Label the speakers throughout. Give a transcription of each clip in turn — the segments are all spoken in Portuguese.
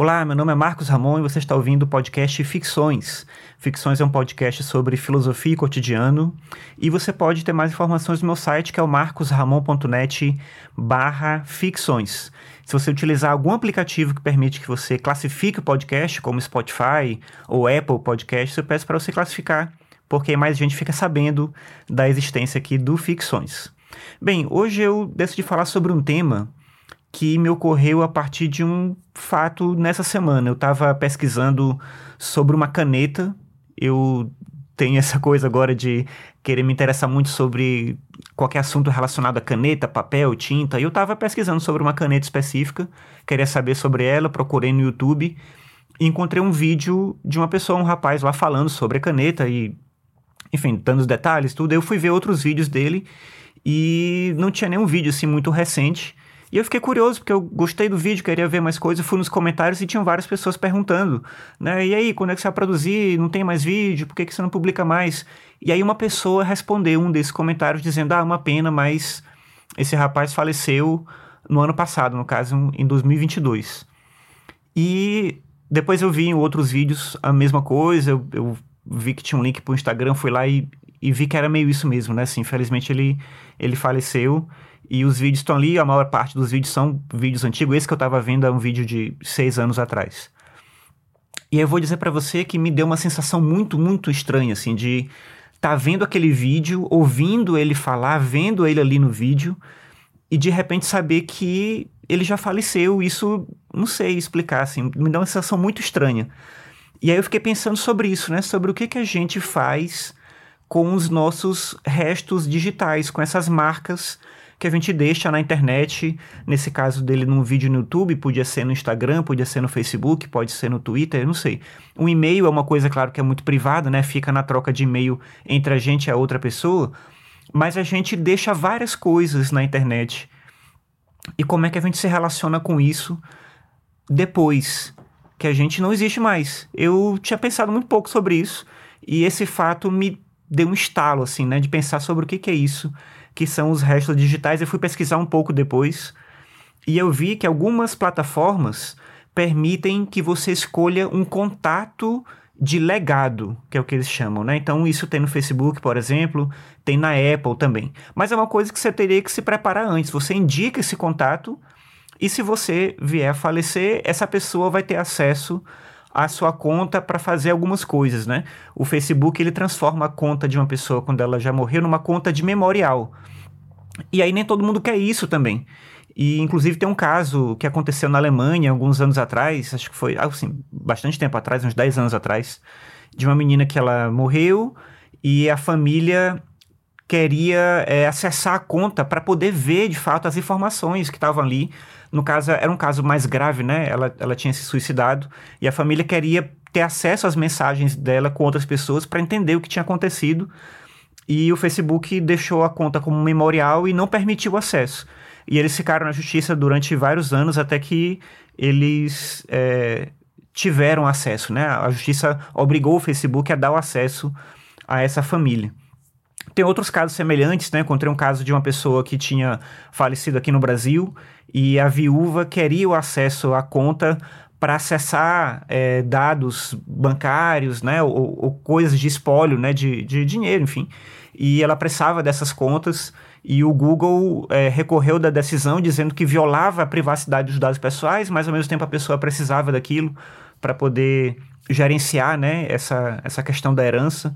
Speaker 1: Olá, meu nome é Marcos Ramon e você está ouvindo o podcast Ficções. Ficções é um podcast sobre filosofia e cotidiano e você pode ter mais informações no meu site que é o marcosramon.net barra ficções. Se você utilizar algum aplicativo que permite que você classifique o podcast, como Spotify ou Apple Podcast, eu peço para você classificar, porque mais gente fica sabendo da existência aqui do Ficções. Bem, hoje eu decidi falar sobre um tema que me ocorreu a partir de um fato nessa semana. Eu estava pesquisando sobre uma caneta. Eu tenho essa coisa agora de querer me interessar muito sobre qualquer assunto relacionado a caneta, papel, tinta. E eu estava pesquisando sobre uma caneta específica, queria saber sobre ela, procurei no YouTube e encontrei um vídeo de uma pessoa, um rapaz lá falando sobre a caneta e, enfim, dando os detalhes, tudo. Eu fui ver outros vídeos dele e não tinha nenhum vídeo assim muito recente. E eu fiquei curioso, porque eu gostei do vídeo, queria ver mais coisas, fui nos comentários e tinham várias pessoas perguntando, né? E aí, quando é que você vai produzir? Não tem mais vídeo? Por que, que você não publica mais? E aí uma pessoa respondeu um desses comentários dizendo, ah, uma pena, mas esse rapaz faleceu no ano passado, no caso, em 2022. E depois eu vi em outros vídeos a mesma coisa, eu, eu vi que tinha um link para o Instagram, fui lá e, e vi que era meio isso mesmo, né? Assim, infelizmente ele, ele faleceu. E os vídeos estão ali, a maior parte dos vídeos são vídeos antigos. Esse que eu estava vendo é um vídeo de seis anos atrás. E eu vou dizer para você que me deu uma sensação muito, muito estranha, assim, de estar tá vendo aquele vídeo, ouvindo ele falar, vendo ele ali no vídeo, e de repente saber que ele já faleceu. Isso, não sei explicar, assim, me dá uma sensação muito estranha. E aí eu fiquei pensando sobre isso, né? Sobre o que, que a gente faz com os nossos restos digitais, com essas marcas que a gente deixa na internet, nesse caso dele num vídeo no YouTube, podia ser no Instagram, podia ser no Facebook, pode ser no Twitter, não sei. Um e-mail é uma coisa, claro, que é muito privada, né? Fica na troca de e-mail entre a gente e a outra pessoa, mas a gente deixa várias coisas na internet. E como é que a gente se relaciona com isso depois que a gente não existe mais? Eu tinha pensado muito pouco sobre isso e esse fato me deu um estalo, assim, né? De pensar sobre o que, que é isso que são os restos digitais. Eu fui pesquisar um pouco depois e eu vi que algumas plataformas permitem que você escolha um contato de legado, que é o que eles chamam, né? Então, isso tem no Facebook, por exemplo, tem na Apple também. Mas é uma coisa que você teria que se preparar antes. Você indica esse contato e se você vier a falecer, essa pessoa vai ter acesso a sua conta para fazer algumas coisas, né? O Facebook ele transforma a conta de uma pessoa quando ela já morreu numa conta de memorial. E aí nem todo mundo quer isso também. E inclusive tem um caso que aconteceu na Alemanha alguns anos atrás, acho que foi, assim, bastante tempo atrás, uns 10 anos atrás, de uma menina que ela morreu e a família queria é, acessar a conta para poder ver de fato as informações que estavam ali no caso, era um caso mais grave, né? Ela, ela tinha se suicidado e a família queria ter acesso às mensagens dela com outras pessoas para entender o que tinha acontecido. E o Facebook deixou a conta como memorial e não permitiu o acesso. E eles ficaram na justiça durante vários anos até que eles é, tiveram acesso, né? A justiça obrigou o Facebook a dar o acesso a essa família. Tem outros casos semelhantes, né? Encontrei um caso de uma pessoa que tinha falecido aqui no Brasil e a viúva queria o acesso à conta para acessar é, dados bancários, né, ou, ou, coisas de espólio, né, de, de dinheiro, enfim. E ela precisava dessas contas e o Google é, recorreu da decisão dizendo que violava a privacidade dos dados pessoais, mas ao mesmo tempo a pessoa precisava daquilo para poder gerenciar, né, essa, essa questão da herança.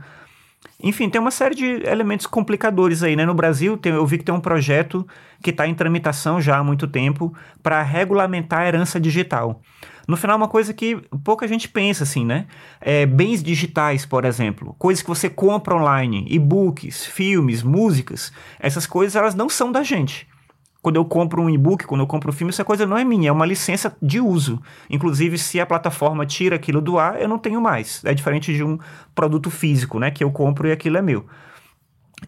Speaker 1: Enfim, tem uma série de elementos complicadores aí, né? No Brasil, tem, eu vi que tem um projeto que está em tramitação já há muito tempo para regulamentar a herança digital. No final, uma coisa que pouca gente pensa, assim, né? É, bens digitais, por exemplo, coisas que você compra online, e-books, filmes, músicas, essas coisas elas não são da gente quando eu compro um e-book, quando eu compro um filme, essa coisa não é minha, é uma licença de uso. Inclusive, se a plataforma tira aquilo do ar, eu não tenho mais. É diferente de um produto físico, né? Que eu compro e aquilo é meu.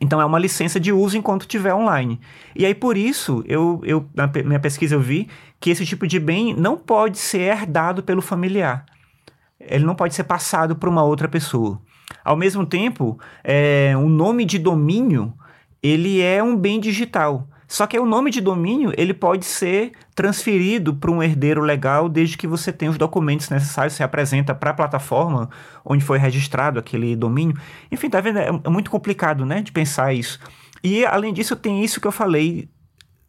Speaker 1: Então é uma licença de uso enquanto estiver online. E aí, por isso, eu, eu, na minha pesquisa eu vi que esse tipo de bem não pode ser herdado pelo familiar. Ele não pode ser passado para uma outra pessoa. Ao mesmo tempo, é, o nome de domínio ele é um bem digital. Só que o nome de domínio ele pode ser transferido para um herdeiro legal desde que você tenha os documentos necessários, você apresenta para a plataforma onde foi registrado aquele domínio. Enfim, tá vendo? É, é muito complicado, né, de pensar isso. E além disso, tem isso que eu falei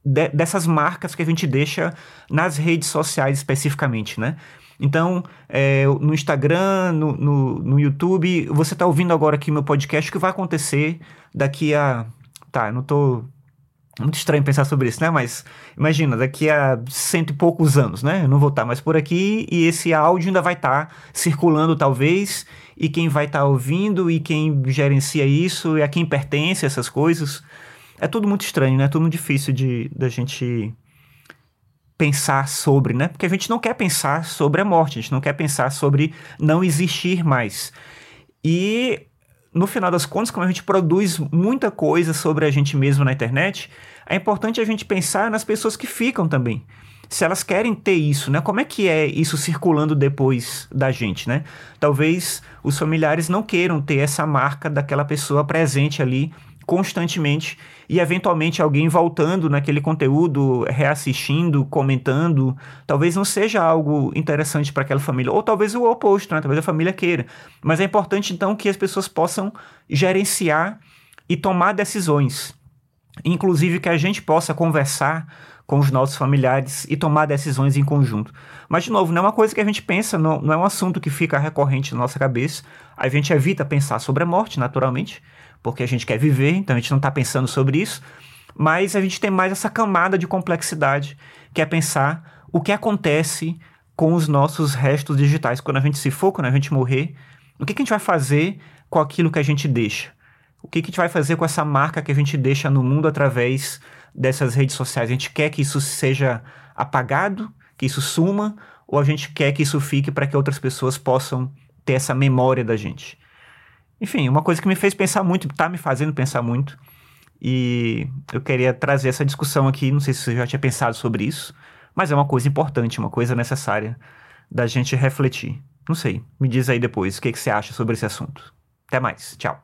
Speaker 1: de, dessas marcas que a gente deixa nas redes sociais especificamente, né? Então, é, no Instagram, no, no, no YouTube, você está ouvindo agora aqui meu podcast, o que vai acontecer daqui a. Tá, não tô. Muito estranho pensar sobre isso, né? Mas imagina, daqui a cento e poucos anos, né? Eu não vou estar mais por aqui e esse áudio ainda vai estar circulando, talvez, e quem vai estar ouvindo e quem gerencia isso e a quem pertence essas coisas. É tudo muito estranho, né? É tudo muito difícil de da gente pensar sobre, né? Porque a gente não quer pensar sobre a morte, a gente não quer pensar sobre não existir mais. E no final das contas, como a gente produz muita coisa sobre a gente mesmo na internet, é importante a gente pensar nas pessoas que ficam também. Se elas querem ter isso, né? Como é que é isso circulando depois da gente, né? Talvez os familiares não queiram ter essa marca daquela pessoa presente ali constantemente e eventualmente alguém voltando naquele conteúdo, reassistindo, comentando, talvez não seja algo interessante para aquela família, ou talvez o oposto, né? talvez a família queira. Mas é importante então que as pessoas possam gerenciar e tomar decisões, inclusive que a gente possa conversar com os nossos familiares e tomar decisões em conjunto. Mas, de novo, não é uma coisa que a gente pensa, não, não é um assunto que fica recorrente na nossa cabeça. A gente evita pensar sobre a morte, naturalmente, porque a gente quer viver, então a gente não está pensando sobre isso, mas a gente tem mais essa camada de complexidade, que é pensar o que acontece com os nossos restos digitais. Quando a gente se for, quando a gente morrer, o que, que a gente vai fazer com aquilo que a gente deixa? O que, que a gente vai fazer com essa marca que a gente deixa no mundo através dessas redes sociais? A gente quer que isso seja apagado, que isso suma, ou a gente quer que isso fique para que outras pessoas possam ter essa memória da gente? Enfim, uma coisa que me fez pensar muito, está me fazendo pensar muito. E eu queria trazer essa discussão aqui. Não sei se você já tinha pensado sobre isso, mas é uma coisa importante, uma coisa necessária da gente refletir. Não sei, me diz aí depois o que, que você acha sobre esse assunto. Até mais, tchau.